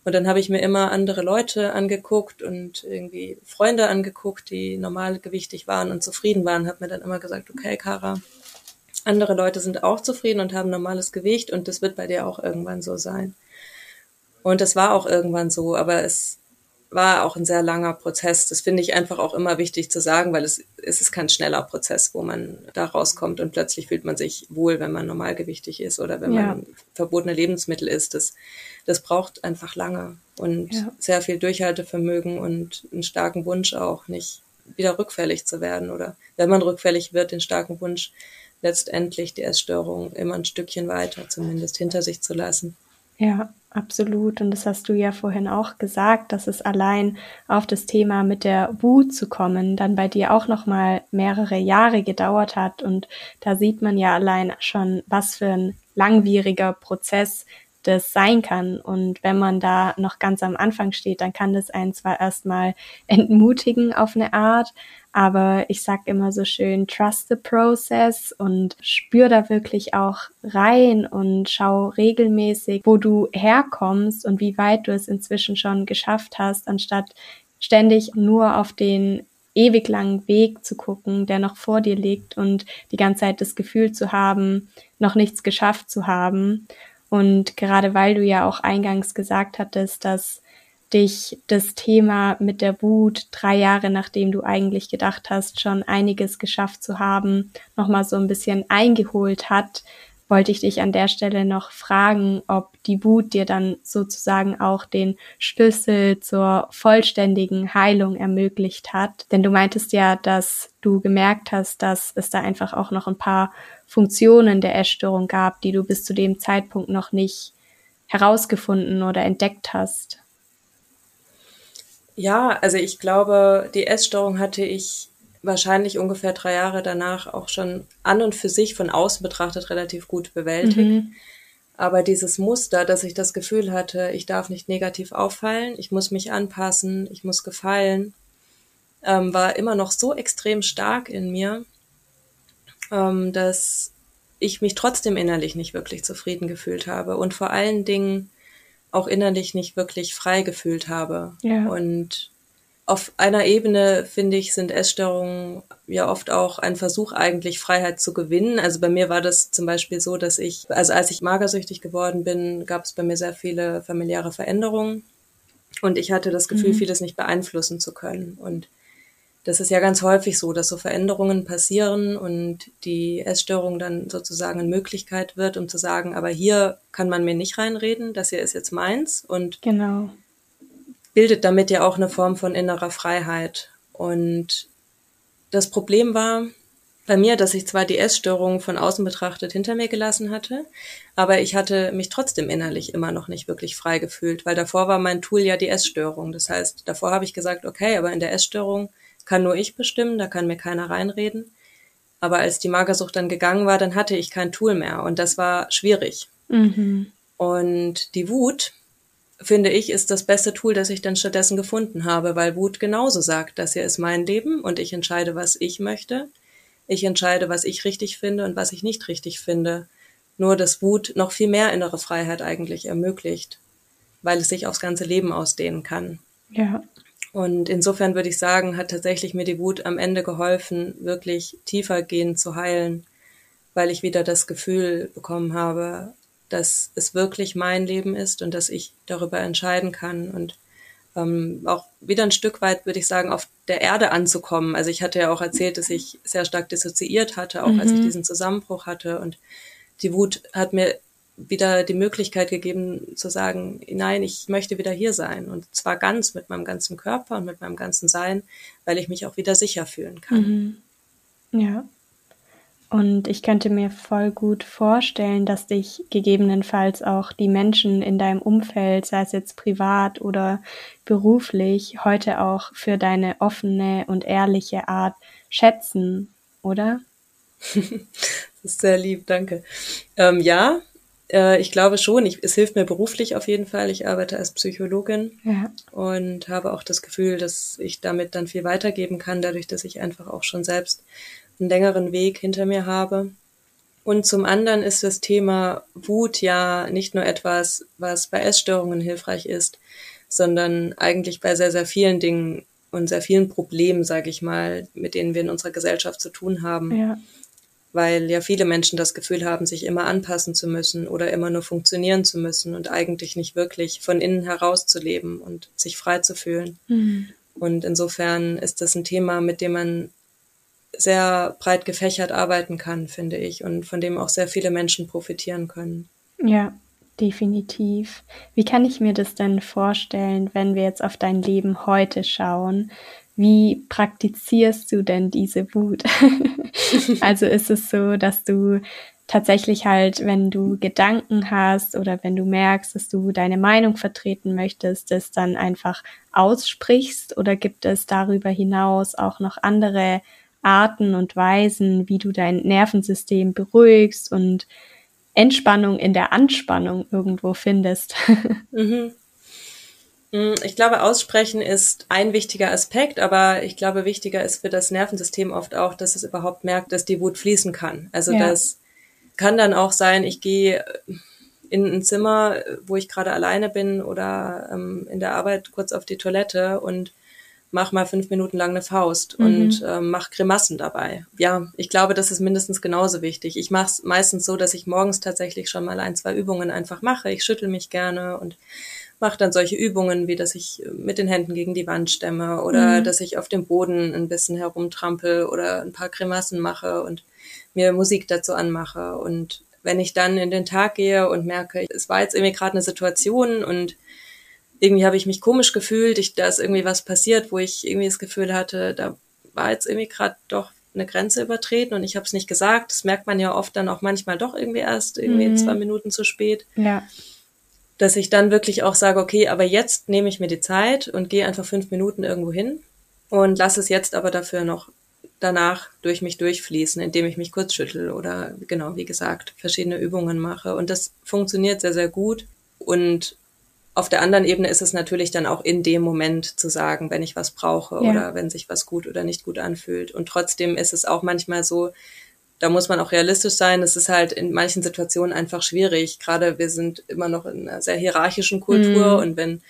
Und dann habe ich mir immer andere Leute angeguckt und irgendwie Freunde angeguckt, die normalgewichtig waren und zufrieden waren, habe mir dann immer gesagt, okay, Kara, andere Leute sind auch zufrieden und haben normales Gewicht und das wird bei dir auch irgendwann so sein. Und das war auch irgendwann so, aber es war auch ein sehr langer Prozess. Das finde ich einfach auch immer wichtig zu sagen, weil es, es ist kein schneller Prozess, wo man da rauskommt und plötzlich fühlt man sich wohl, wenn man normalgewichtig ist oder wenn ja. man verbotene Lebensmittel isst. Das, das braucht einfach lange und ja. sehr viel Durchhaltevermögen und einen starken Wunsch auch, nicht wieder rückfällig zu werden oder wenn man rückfällig wird, den starken Wunsch, letztendlich die Essstörung immer ein Stückchen weiter zumindest hinter sich zu lassen. Ja, absolut. Und das hast du ja vorhin auch gesagt, dass es allein auf das Thema mit der Wut zu kommen dann bei dir auch noch mal mehrere Jahre gedauert hat. Und da sieht man ja allein schon, was für ein langwieriger Prozess das sein kann. Und wenn man da noch ganz am Anfang steht, dann kann das einen zwar erstmal entmutigen auf eine Art, aber ich sag immer so schön, trust the process und spür da wirklich auch rein und schau regelmäßig, wo du herkommst und wie weit du es inzwischen schon geschafft hast, anstatt ständig nur auf den ewig langen Weg zu gucken, der noch vor dir liegt und die ganze Zeit das Gefühl zu haben, noch nichts geschafft zu haben. Und gerade weil du ja auch eingangs gesagt hattest, dass dich das Thema mit der Wut drei Jahre nachdem du eigentlich gedacht hast, schon einiges geschafft zu haben, nochmal so ein bisschen eingeholt hat, wollte ich dich an der Stelle noch fragen, ob die Wut dir dann sozusagen auch den Schlüssel zur vollständigen Heilung ermöglicht hat. Denn du meintest ja, dass du gemerkt hast, dass es da einfach auch noch ein paar Funktionen der Essstörung gab, die du bis zu dem Zeitpunkt noch nicht herausgefunden oder entdeckt hast. Ja, also ich glaube, die Essstörung hatte ich wahrscheinlich ungefähr drei Jahre danach auch schon an und für sich von außen betrachtet relativ gut bewältigt. Mhm. Aber dieses Muster, dass ich das Gefühl hatte, ich darf nicht negativ auffallen, ich muss mich anpassen, ich muss gefallen, ähm, war immer noch so extrem stark in mir, ähm, dass ich mich trotzdem innerlich nicht wirklich zufrieden gefühlt habe und vor allen Dingen auch innerlich nicht wirklich frei gefühlt habe. Ja. Und auf einer Ebene, finde ich, sind Essstörungen ja oft auch ein Versuch, eigentlich Freiheit zu gewinnen. Also bei mir war das zum Beispiel so, dass ich, also als ich magersüchtig geworden bin, gab es bei mir sehr viele familiäre Veränderungen. Und ich hatte das Gefühl, mhm. vieles nicht beeinflussen zu können. Und das ist ja ganz häufig so, dass so Veränderungen passieren und die Essstörung dann sozusagen eine Möglichkeit wird, um zu sagen, aber hier kann man mir nicht reinreden, das hier ist jetzt meins und genau. Bildet damit ja auch eine Form von innerer Freiheit. Und das Problem war bei mir, dass ich zwar die Essstörung von außen betrachtet hinter mir gelassen hatte, aber ich hatte mich trotzdem innerlich immer noch nicht wirklich frei gefühlt, weil davor war mein Tool ja die Essstörung. Das heißt, davor habe ich gesagt, okay, aber in der Essstörung kann nur ich bestimmen, da kann mir keiner reinreden. Aber als die Magersucht dann gegangen war, dann hatte ich kein Tool mehr und das war schwierig. Mhm. Und die Wut, finde ich, ist das beste Tool, das ich dann stattdessen gefunden habe, weil Wut genauso sagt, das hier ist mein Leben und ich entscheide, was ich möchte. Ich entscheide, was ich richtig finde und was ich nicht richtig finde. Nur, dass Wut noch viel mehr innere Freiheit eigentlich ermöglicht, weil es sich aufs ganze Leben ausdehnen kann. Ja. Und insofern würde ich sagen, hat tatsächlich mir die Wut am Ende geholfen, wirklich tiefer gehen zu heilen, weil ich wieder das Gefühl bekommen habe, dass es wirklich mein Leben ist und dass ich darüber entscheiden kann und ähm, auch wieder ein Stück weit, würde ich sagen, auf der Erde anzukommen. Also ich hatte ja auch erzählt, dass ich sehr stark dissoziiert hatte, auch mhm. als ich mhm. diesen Zusammenbruch hatte und die Wut hat mir wieder die Möglichkeit gegeben zu sagen, nein, ich möchte wieder hier sein und zwar ganz mit meinem ganzen Körper und mit meinem ganzen Sein, weil ich mich auch wieder sicher fühlen kann. Mhm. Ja. Und ich könnte mir voll gut vorstellen, dass dich gegebenenfalls auch die Menschen in deinem Umfeld, sei es jetzt privat oder beruflich, heute auch für deine offene und ehrliche Art schätzen, oder? das ist sehr lieb, danke. Ähm, ja, äh, ich glaube schon. Ich, es hilft mir beruflich auf jeden Fall. Ich arbeite als Psychologin ja. und habe auch das Gefühl, dass ich damit dann viel weitergeben kann, dadurch, dass ich einfach auch schon selbst einen längeren Weg hinter mir habe. Und zum anderen ist das Thema Wut ja nicht nur etwas, was bei Essstörungen hilfreich ist, sondern eigentlich bei sehr, sehr vielen Dingen und sehr vielen Problemen, sage ich mal, mit denen wir in unserer Gesellschaft zu tun haben. Ja. Weil ja viele Menschen das Gefühl haben, sich immer anpassen zu müssen oder immer nur funktionieren zu müssen und eigentlich nicht wirklich von innen heraus zu leben und sich frei zu fühlen. Mhm. Und insofern ist das ein Thema, mit dem man sehr breit gefächert arbeiten kann, finde ich, und von dem auch sehr viele Menschen profitieren können. Ja, definitiv. Wie kann ich mir das denn vorstellen, wenn wir jetzt auf dein Leben heute schauen? Wie praktizierst du denn diese Wut? also ist es so, dass du tatsächlich halt, wenn du Gedanken hast oder wenn du merkst, dass du deine Meinung vertreten möchtest, das dann einfach aussprichst oder gibt es darüber hinaus auch noch andere Arten und Weisen, wie du dein Nervensystem beruhigst und Entspannung in der Anspannung irgendwo findest. Mhm. Mm, ich glaube, Aussprechen ist ein wichtiger Aspekt, aber ich glaube, wichtiger ist für das Nervensystem oft auch, dass es überhaupt merkt, dass die Wut fließen kann. Also ja. das kann dann auch sein, ich gehe in ein Zimmer, wo ich gerade alleine bin oder ähm, in der Arbeit kurz auf die Toilette und mach mal fünf Minuten lang eine Faust mhm. und äh, mach Grimassen dabei. Ja, ich glaube, das ist mindestens genauso wichtig. Ich mache es meistens so, dass ich morgens tatsächlich schon mal ein, zwei Übungen einfach mache. Ich schüttel mich gerne und mache dann solche Übungen, wie dass ich mit den Händen gegen die Wand stemme oder mhm. dass ich auf dem Boden ein bisschen herumtrampel oder ein paar Grimassen mache und mir Musik dazu anmache. Und wenn ich dann in den Tag gehe und merke, es war jetzt irgendwie gerade eine Situation und irgendwie habe ich mich komisch gefühlt, ich, da ist irgendwie was passiert, wo ich irgendwie das Gefühl hatte, da war jetzt irgendwie gerade doch eine Grenze übertreten und ich habe es nicht gesagt. Das merkt man ja oft dann auch manchmal doch irgendwie erst irgendwie mhm. zwei Minuten zu spät. Ja. Dass ich dann wirklich auch sage, okay, aber jetzt nehme ich mir die Zeit und gehe einfach fünf Minuten irgendwo hin und lasse es jetzt aber dafür noch danach durch mich durchfließen, indem ich mich kurz schüttel oder genau, wie gesagt, verschiedene Übungen mache. Und das funktioniert sehr, sehr gut. Und auf der anderen Ebene ist es natürlich dann auch in dem Moment zu sagen, wenn ich was brauche ja. oder wenn sich was gut oder nicht gut anfühlt. Und trotzdem ist es auch manchmal so, da muss man auch realistisch sein. Es ist halt in manchen Situationen einfach schwierig. Gerade wir sind immer noch in einer sehr hierarchischen Kultur mhm. und wenn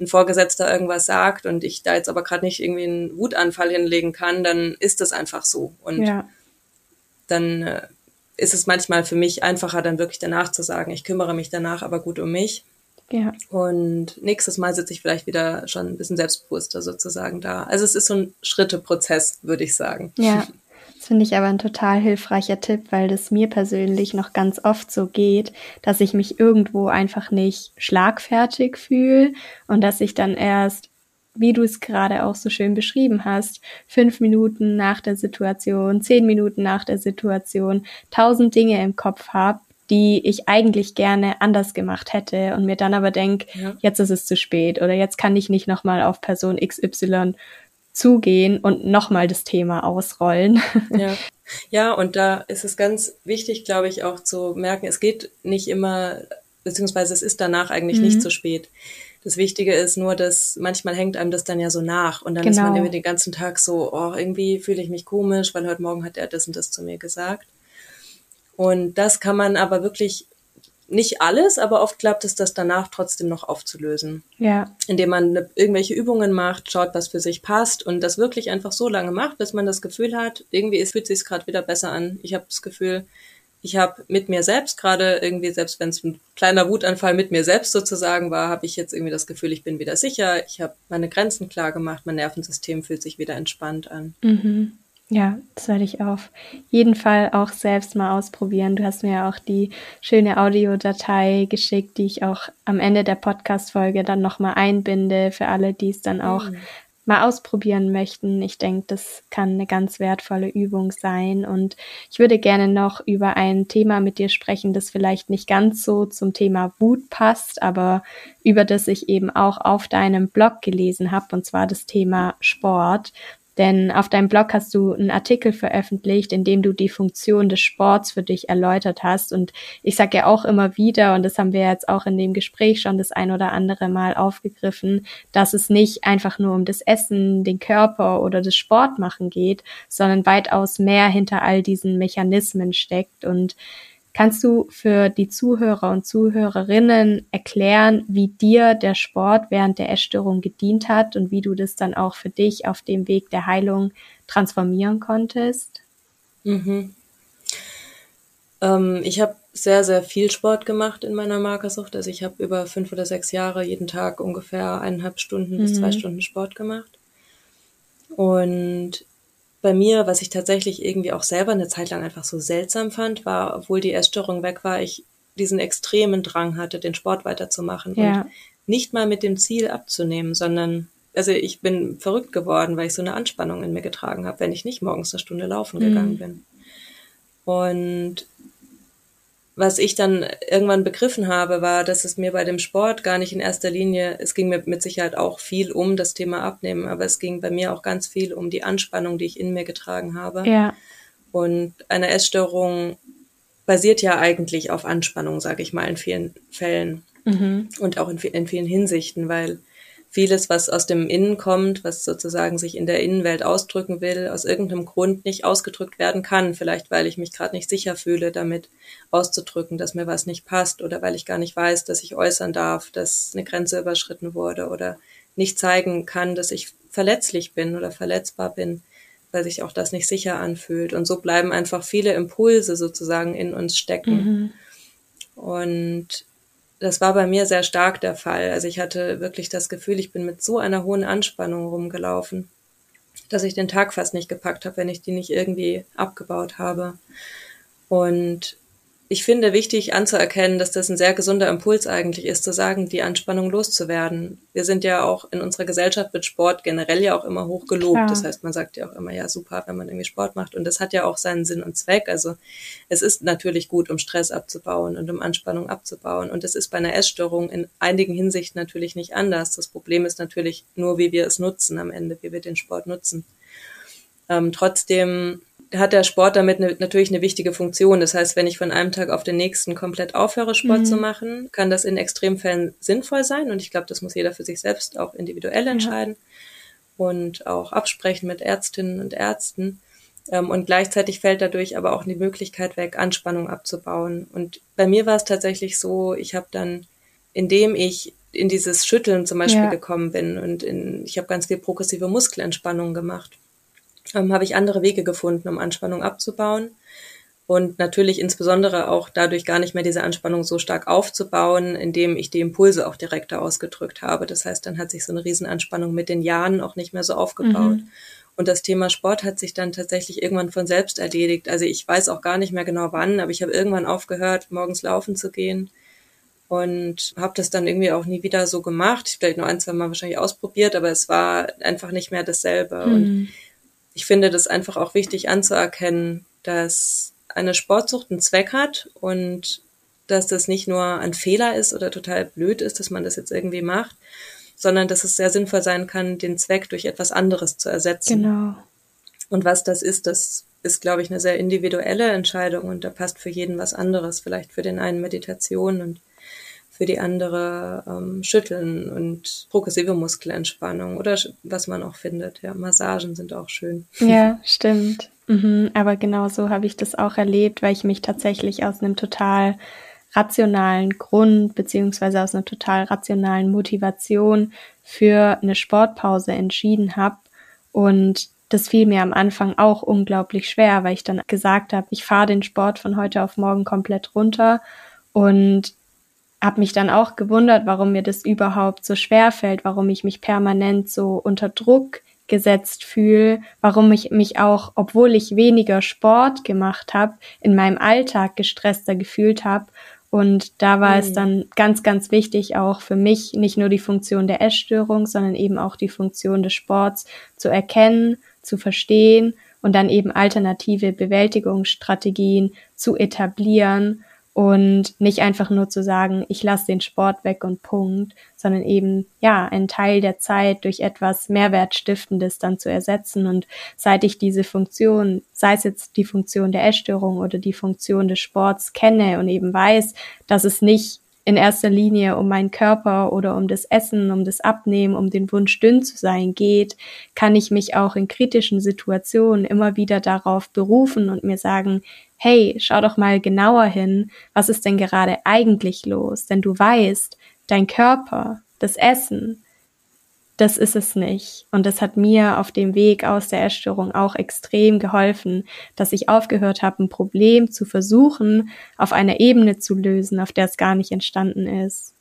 ein Vorgesetzter irgendwas sagt und ich da jetzt aber gerade nicht irgendwie einen Wutanfall hinlegen kann, dann ist es einfach so. Und ja. dann äh, ist es manchmal für mich einfacher, dann wirklich danach zu sagen, ich kümmere mich danach aber gut um mich ja. Und nächstes Mal sitze ich vielleicht wieder schon ein bisschen selbstbewusster sozusagen da. Also es ist so ein Schritteprozess, würde ich sagen. Ja. Das finde ich aber ein total hilfreicher Tipp, weil das mir persönlich noch ganz oft so geht, dass ich mich irgendwo einfach nicht schlagfertig fühle und dass ich dann erst wie du es gerade auch so schön beschrieben hast, fünf Minuten nach der Situation, zehn Minuten nach der Situation, tausend Dinge im Kopf habe, die ich eigentlich gerne anders gemacht hätte und mir dann aber denke, ja. jetzt ist es zu spät oder jetzt kann ich nicht nochmal auf Person XY zugehen und nochmal das Thema ausrollen. Ja. ja, und da ist es ganz wichtig, glaube ich, auch zu merken, es geht nicht immer, beziehungsweise es ist danach eigentlich mhm. nicht zu spät. Das Wichtige ist nur, dass manchmal hängt einem das dann ja so nach und dann genau. ist man irgendwie den ganzen Tag so, oh, irgendwie fühle ich mich komisch, weil heute Morgen hat er das und das zu mir gesagt. Und das kann man aber wirklich nicht alles, aber oft klappt es, das danach trotzdem noch aufzulösen. Ja. Indem man ne, irgendwelche Übungen macht, schaut, was für sich passt und das wirklich einfach so lange macht, bis man das Gefühl hat, irgendwie es fühlt sich gerade wieder besser an. Ich habe das Gefühl, ich habe mit mir selbst gerade irgendwie, selbst wenn es ein kleiner Wutanfall mit mir selbst sozusagen war, habe ich jetzt irgendwie das Gefühl, ich bin wieder sicher, ich habe meine Grenzen klar gemacht, mein Nervensystem fühlt sich wieder entspannt an. Mhm. Ja, das werde ich auf jeden Fall auch selbst mal ausprobieren. Du hast mir ja auch die schöne Audiodatei geschickt, die ich auch am Ende der Podcast-Folge dann nochmal einbinde für alle, die es dann auch mhm mal ausprobieren möchten. Ich denke, das kann eine ganz wertvolle Übung sein. Und ich würde gerne noch über ein Thema mit dir sprechen, das vielleicht nicht ganz so zum Thema Wut passt, aber über das ich eben auch auf deinem Blog gelesen habe, und zwar das Thema Sport. Denn auf deinem Blog hast du einen Artikel veröffentlicht, in dem du die Funktion des Sports für dich erläutert hast. Und ich sage ja auch immer wieder, und das haben wir jetzt auch in dem Gespräch schon das ein oder andere Mal aufgegriffen, dass es nicht einfach nur um das Essen, den Körper oder das Sportmachen geht, sondern weitaus mehr hinter all diesen Mechanismen steckt. Und Kannst du für die Zuhörer und Zuhörerinnen erklären, wie dir der Sport während der Essstörung gedient hat und wie du das dann auch für dich auf dem Weg der Heilung transformieren konntest? Mhm. Ähm, ich habe sehr, sehr viel Sport gemacht in meiner Magersucht. Also ich habe über fünf oder sechs Jahre jeden Tag ungefähr eineinhalb Stunden mhm. bis zwei Stunden Sport gemacht. Und bei mir, was ich tatsächlich irgendwie auch selber eine Zeit lang einfach so seltsam fand, war, obwohl die Essstörung weg war, ich diesen extremen Drang hatte, den Sport weiterzumachen ja. und nicht mal mit dem Ziel abzunehmen, sondern also ich bin verrückt geworden, weil ich so eine Anspannung in mir getragen habe, wenn ich nicht morgens eine Stunde laufen mhm. gegangen bin. Und was ich dann irgendwann begriffen habe, war, dass es mir bei dem Sport gar nicht in erster Linie, es ging mir mit Sicherheit auch viel um das Thema Abnehmen, aber es ging bei mir auch ganz viel um die Anspannung, die ich in mir getragen habe. Ja. Und eine Essstörung basiert ja eigentlich auf Anspannung, sage ich mal, in vielen Fällen mhm. und auch in, in vielen Hinsichten, weil vieles, was aus dem Innen kommt, was sozusagen sich in der Innenwelt ausdrücken will, aus irgendeinem Grund nicht ausgedrückt werden kann. Vielleicht, weil ich mich gerade nicht sicher fühle, damit auszudrücken, dass mir was nicht passt oder weil ich gar nicht weiß, dass ich äußern darf, dass eine Grenze überschritten wurde oder nicht zeigen kann, dass ich verletzlich bin oder verletzbar bin, weil sich auch das nicht sicher anfühlt. Und so bleiben einfach viele Impulse sozusagen in uns stecken. Mhm. Und das war bei mir sehr stark der Fall. Also ich hatte wirklich das Gefühl, ich bin mit so einer hohen Anspannung rumgelaufen, dass ich den Tag fast nicht gepackt habe, wenn ich die nicht irgendwie abgebaut habe. Und ich finde wichtig anzuerkennen, dass das ein sehr gesunder Impuls eigentlich ist, zu sagen, die Anspannung loszuwerden. Wir sind ja auch in unserer Gesellschaft mit Sport generell ja auch immer hoch gelobt. Klar. Das heißt, man sagt ja auch immer, ja, super, wenn man irgendwie Sport macht. Und das hat ja auch seinen Sinn und Zweck. Also es ist natürlich gut, um Stress abzubauen und um Anspannung abzubauen. Und es ist bei einer Essstörung in einigen Hinsichten natürlich nicht anders. Das Problem ist natürlich nur, wie wir es nutzen am Ende, wie wir den Sport nutzen. Ähm, trotzdem hat der Sport damit ne, natürlich eine wichtige Funktion. Das heißt, wenn ich von einem Tag auf den nächsten komplett aufhöre, Sport mhm. zu machen, kann das in Extremfällen sinnvoll sein. Und ich glaube, das muss jeder für sich selbst auch individuell entscheiden ja. und auch absprechen mit Ärztinnen und Ärzten. Ähm, und gleichzeitig fällt dadurch aber auch die Möglichkeit weg, Anspannung abzubauen. Und bei mir war es tatsächlich so, ich habe dann, indem ich in dieses Schütteln zum Beispiel ja. gekommen bin und in, ich habe ganz viel progressive Muskelentspannung gemacht ähm, habe ich andere Wege gefunden, um Anspannung abzubauen. Und natürlich insbesondere auch dadurch gar nicht mehr diese Anspannung so stark aufzubauen, indem ich die Impulse auch direkter ausgedrückt habe. Das heißt, dann hat sich so eine Riesenanspannung mit den Jahren auch nicht mehr so aufgebaut. Mhm. Und das Thema Sport hat sich dann tatsächlich irgendwann von selbst erledigt. Also ich weiß auch gar nicht mehr genau wann, aber ich habe irgendwann aufgehört, morgens laufen zu gehen und habe das dann irgendwie auch nie wieder so gemacht. Ich vielleicht nur ein, zwei Mal wahrscheinlich ausprobiert, aber es war einfach nicht mehr dasselbe. Mhm. Und ich finde das einfach auch wichtig anzuerkennen, dass eine Sportsucht einen Zweck hat und dass das nicht nur ein Fehler ist oder total blöd ist, dass man das jetzt irgendwie macht, sondern dass es sehr sinnvoll sein kann, den Zweck durch etwas anderes zu ersetzen. Genau. Und was das ist, das ist, glaube ich, eine sehr individuelle Entscheidung und da passt für jeden was anderes. Vielleicht für den einen Meditation und für die andere ähm, Schütteln und progressive Muskelentspannung oder was man auch findet. Ja, Massagen sind auch schön. Ja, stimmt. Mhm, aber genau so habe ich das auch erlebt, weil ich mich tatsächlich aus einem total rationalen Grund beziehungsweise aus einer total rationalen Motivation für eine Sportpause entschieden habe und das fiel mir am Anfang auch unglaublich schwer, weil ich dann gesagt habe, ich fahre den Sport von heute auf morgen komplett runter und habe mich dann auch gewundert, warum mir das überhaupt so schwer fällt, warum ich mich permanent so unter Druck ausgesetzt fühle, warum ich mich auch, obwohl ich weniger Sport gemacht habe, in meinem Alltag gestresster gefühlt habe. Und da war mhm. es dann ganz, ganz wichtig, auch für mich nicht nur die Funktion der Essstörung, sondern eben auch die Funktion des Sports zu erkennen, zu verstehen und dann eben alternative Bewältigungsstrategien zu etablieren und nicht einfach nur zu sagen, ich lasse den Sport weg und Punkt, sondern eben ja einen Teil der Zeit durch etwas Mehrwertstiftendes dann zu ersetzen. Und seit ich diese Funktion, sei es jetzt die Funktion der Essstörung oder die Funktion des Sports kenne und eben weiß, dass es nicht in erster Linie um meinen Körper oder um das Essen, um das Abnehmen, um den Wunsch dünn zu sein geht, kann ich mich auch in kritischen Situationen immer wieder darauf berufen und mir sagen, hey, schau doch mal genauer hin, was ist denn gerade eigentlich los? Denn du weißt, dein Körper, das Essen, das ist es nicht. Und das hat mir auf dem Weg aus der Essstörung auch extrem geholfen, dass ich aufgehört habe, ein Problem zu versuchen, auf einer Ebene zu lösen, auf der es gar nicht entstanden ist.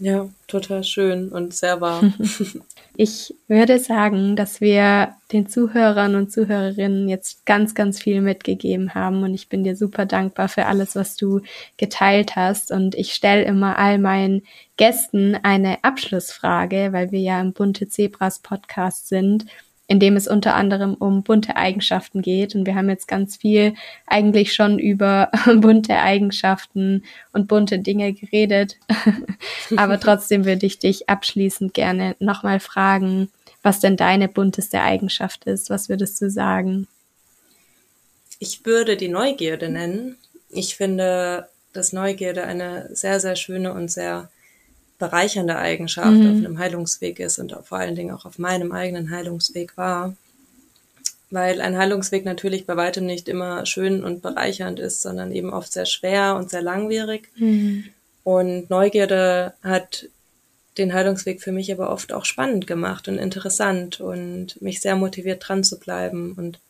Ja, total schön und sehr wahr. Ich würde sagen, dass wir den Zuhörern und Zuhörerinnen jetzt ganz, ganz viel mitgegeben haben und ich bin dir super dankbar für alles, was du geteilt hast. Und ich stelle immer all meinen Gästen eine Abschlussfrage, weil wir ja im Bunte Zebras Podcast sind in dem es unter anderem um bunte Eigenschaften geht. Und wir haben jetzt ganz viel eigentlich schon über bunte Eigenschaften und bunte Dinge geredet. Aber trotzdem würde ich dich abschließend gerne nochmal fragen, was denn deine bunteste Eigenschaft ist. Was würdest du sagen? Ich würde die Neugierde nennen. Ich finde, dass Neugierde eine sehr, sehr schöne und sehr bereichernde Eigenschaft mhm. auf einem Heilungsweg ist und vor allen Dingen auch auf meinem eigenen Heilungsweg war. Weil ein Heilungsweg natürlich bei weitem nicht immer schön und bereichernd ist, sondern eben oft sehr schwer und sehr langwierig. Mhm. Und Neugierde hat den Heilungsweg für mich aber oft auch spannend gemacht und interessant und mich sehr motiviert dran zu bleiben und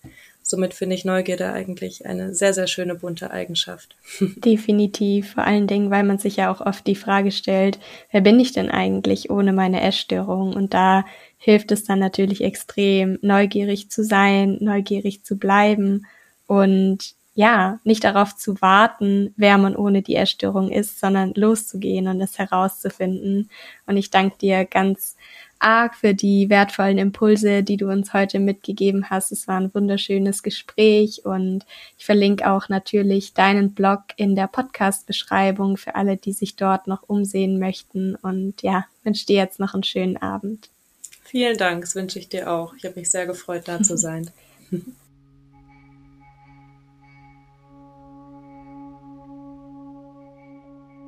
Somit finde ich Neugierde eigentlich eine sehr, sehr schöne bunte Eigenschaft. Definitiv, vor allen Dingen, weil man sich ja auch oft die Frage stellt, wer bin ich denn eigentlich ohne meine Essstörung? Und da hilft es dann natürlich extrem, neugierig zu sein, neugierig zu bleiben und ja, nicht darauf zu warten, wer man ohne die Essstörung ist, sondern loszugehen und es herauszufinden. Und ich danke dir ganz arg für die wertvollen Impulse, die du uns heute mitgegeben hast. Es war ein wunderschönes Gespräch und ich verlinke auch natürlich deinen Blog in der Podcast-Beschreibung für alle, die sich dort noch umsehen möchten. Und ja, wünsche dir jetzt noch einen schönen Abend. Vielen Dank, das wünsche ich dir auch. Ich habe mich sehr gefreut, da zu sein.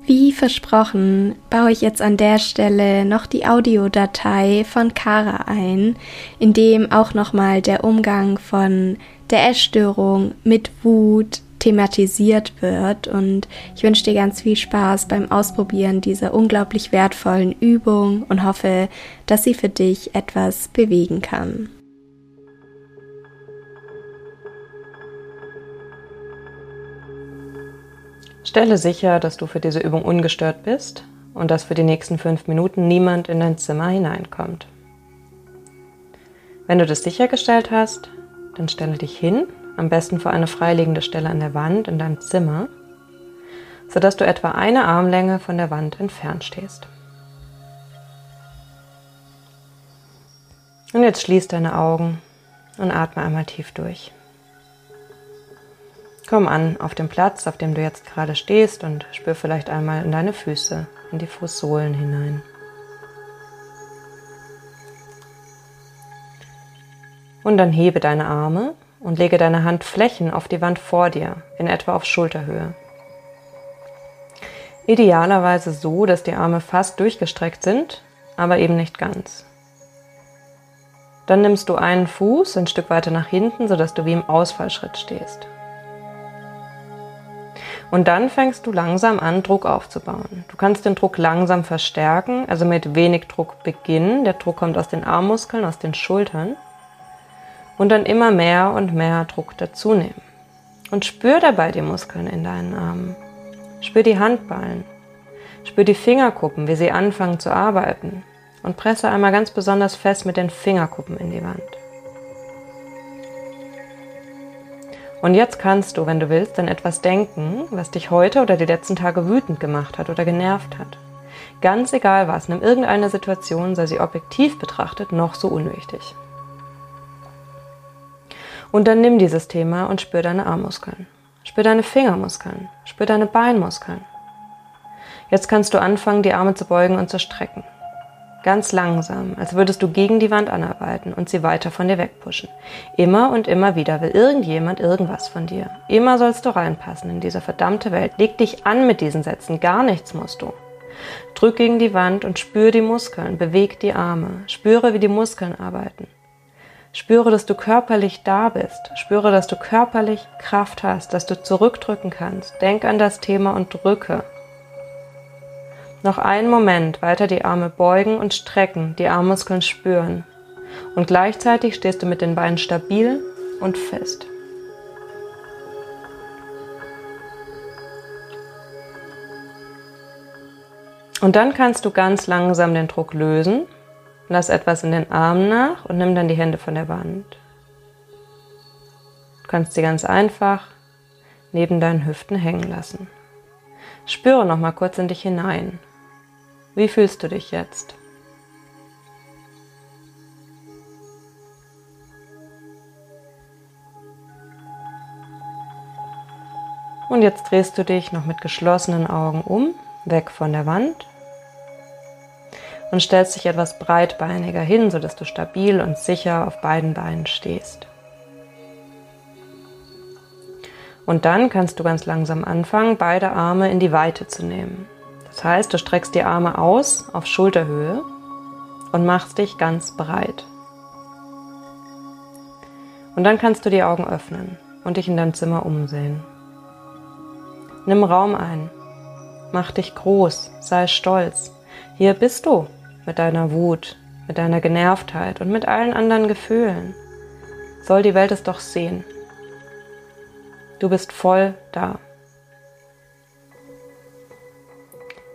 Wie versprochen baue ich jetzt an der Stelle noch die Audiodatei von Kara ein, in dem auch nochmal der Umgang von der Essstörung mit Wut thematisiert wird und ich wünsche dir ganz viel Spaß beim Ausprobieren dieser unglaublich wertvollen Übung und hoffe, dass sie für dich etwas bewegen kann. Stelle sicher, dass du für diese Übung ungestört bist und dass für die nächsten fünf Minuten niemand in dein Zimmer hineinkommt. Wenn du das sichergestellt hast, dann stelle dich hin, am besten vor eine freiliegende Stelle an der Wand in deinem Zimmer, sodass du etwa eine Armlänge von der Wand entfernt stehst. Und jetzt schließ deine Augen und atme einmal tief durch. Komm an auf dem Platz, auf dem du jetzt gerade stehst und spür vielleicht einmal in deine Füße, in die Fußsohlen hinein. Und dann hebe deine Arme und lege deine Handflächen auf die Wand vor dir, in etwa auf Schulterhöhe. Idealerweise so, dass die Arme fast durchgestreckt sind, aber eben nicht ganz. Dann nimmst du einen Fuß ein Stück weiter nach hinten, sodass du wie im Ausfallschritt stehst. Und dann fängst du langsam an, Druck aufzubauen. Du kannst den Druck langsam verstärken, also mit wenig Druck beginnen. Der Druck kommt aus den Armmuskeln, aus den Schultern. Und dann immer mehr und mehr Druck dazu nehmen. Und spür dabei die Muskeln in deinen Armen. Spür die Handballen. Spür die Fingerkuppen, wie sie anfangen zu arbeiten. und presse einmal ganz besonders fest mit den Fingerkuppen in die Wand. Und jetzt kannst du, wenn du willst, an etwas denken, was dich heute oder die letzten Tage wütend gemacht hat oder genervt hat. Ganz egal was, nimm irgendeine Situation, sei sie objektiv betrachtet noch so unwichtig. Und dann nimm dieses Thema und spür deine Armmuskeln. Spür deine Fingermuskeln. Spür deine Beinmuskeln. Jetzt kannst du anfangen, die Arme zu beugen und zu strecken. Ganz langsam, als würdest du gegen die Wand anarbeiten und sie weiter von dir wegpushen. Immer und immer wieder will irgendjemand irgendwas von dir. Immer sollst du reinpassen in diese verdammte Welt. Leg dich an mit diesen Sätzen. Gar nichts musst du. Drück gegen die Wand und spür die Muskeln. Beweg die Arme. Spüre, wie die Muskeln arbeiten. Spüre, dass du körperlich da bist. Spüre, dass du körperlich Kraft hast, dass du zurückdrücken kannst. Denk an das Thema und drücke. Noch einen Moment weiter die Arme beugen und strecken, die Armmuskeln spüren. Und gleichzeitig stehst du mit den Beinen stabil und fest. Und dann kannst du ganz langsam den Druck lösen. Lass etwas in den Armen nach und nimm dann die Hände von der Wand. Du kannst sie ganz einfach neben deinen Hüften hängen lassen. Spüre noch mal kurz in dich hinein. Wie fühlst du dich jetzt? Und jetzt drehst du dich noch mit geschlossenen Augen um, weg von der Wand und stellst dich etwas breitbeiniger hin, sodass du stabil und sicher auf beiden Beinen stehst. Und dann kannst du ganz langsam anfangen, beide Arme in die Weite zu nehmen. Das heißt, du streckst die Arme aus auf Schulterhöhe und machst dich ganz breit. Und dann kannst du die Augen öffnen und dich in dein Zimmer umsehen. Nimm Raum ein. Mach dich groß, sei stolz. Hier bist du mit deiner Wut, mit deiner Genervtheit und mit allen anderen Gefühlen. Soll die Welt es doch sehen. Du bist voll da.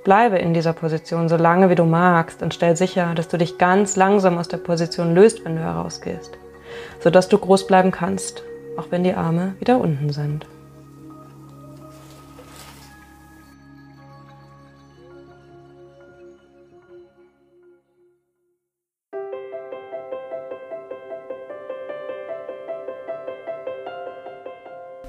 Bleibe in dieser Position so lange wie du magst und stell sicher, dass du dich ganz langsam aus der Position löst, wenn du herausgehst, sodass du groß bleiben kannst, auch wenn die Arme wieder unten sind.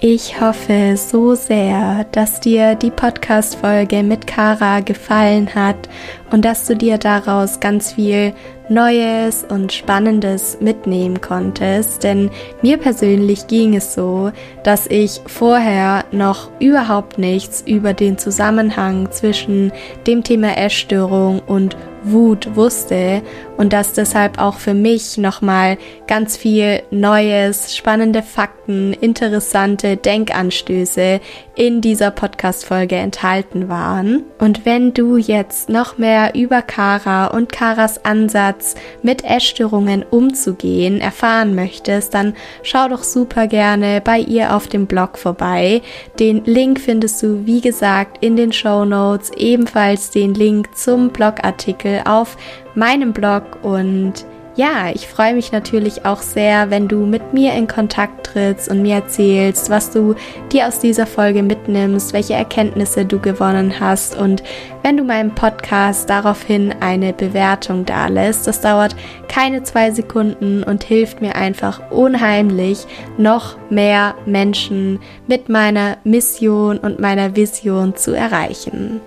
Ich hoffe so sehr, dass dir die Podcast-Folge mit Kara gefallen hat und dass du dir daraus ganz viel Neues und Spannendes mitnehmen konntest, denn mir persönlich ging es so, dass ich vorher noch überhaupt nichts über den Zusammenhang zwischen dem Thema Essstörung und Wut wusste und dass deshalb auch für mich nochmal ganz viel Neues, spannende Fakten, interessante Denkanstöße in dieser Podcast-Folge enthalten waren. Und wenn du jetzt noch mehr über Kara und Karas Ansatz mit Essstörungen umzugehen erfahren möchtest, dann schau doch super gerne bei ihr auf dem Blog vorbei. Den Link findest du, wie gesagt, in den Show Notes, ebenfalls den Link zum Blogartikel auf meinem Blog und ja, ich freue mich natürlich auch sehr, wenn du mit mir in Kontakt trittst und mir erzählst, was du dir aus dieser Folge mitnimmst, welche Erkenntnisse du gewonnen hast und wenn du meinem Podcast daraufhin eine Bewertung da lässt. Das dauert keine zwei Sekunden und hilft mir einfach unheimlich, noch mehr Menschen mit meiner Mission und meiner Vision zu erreichen.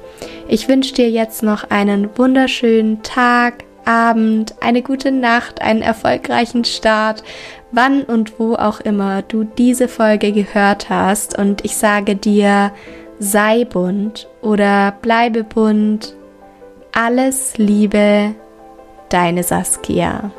Ich wünsche dir jetzt noch einen wunderschönen Tag, Abend, eine gute Nacht, einen erfolgreichen Start, wann und wo auch immer du diese Folge gehört hast. Und ich sage dir, sei bunt oder bleibe bunt. Alles Liebe, deine Saskia.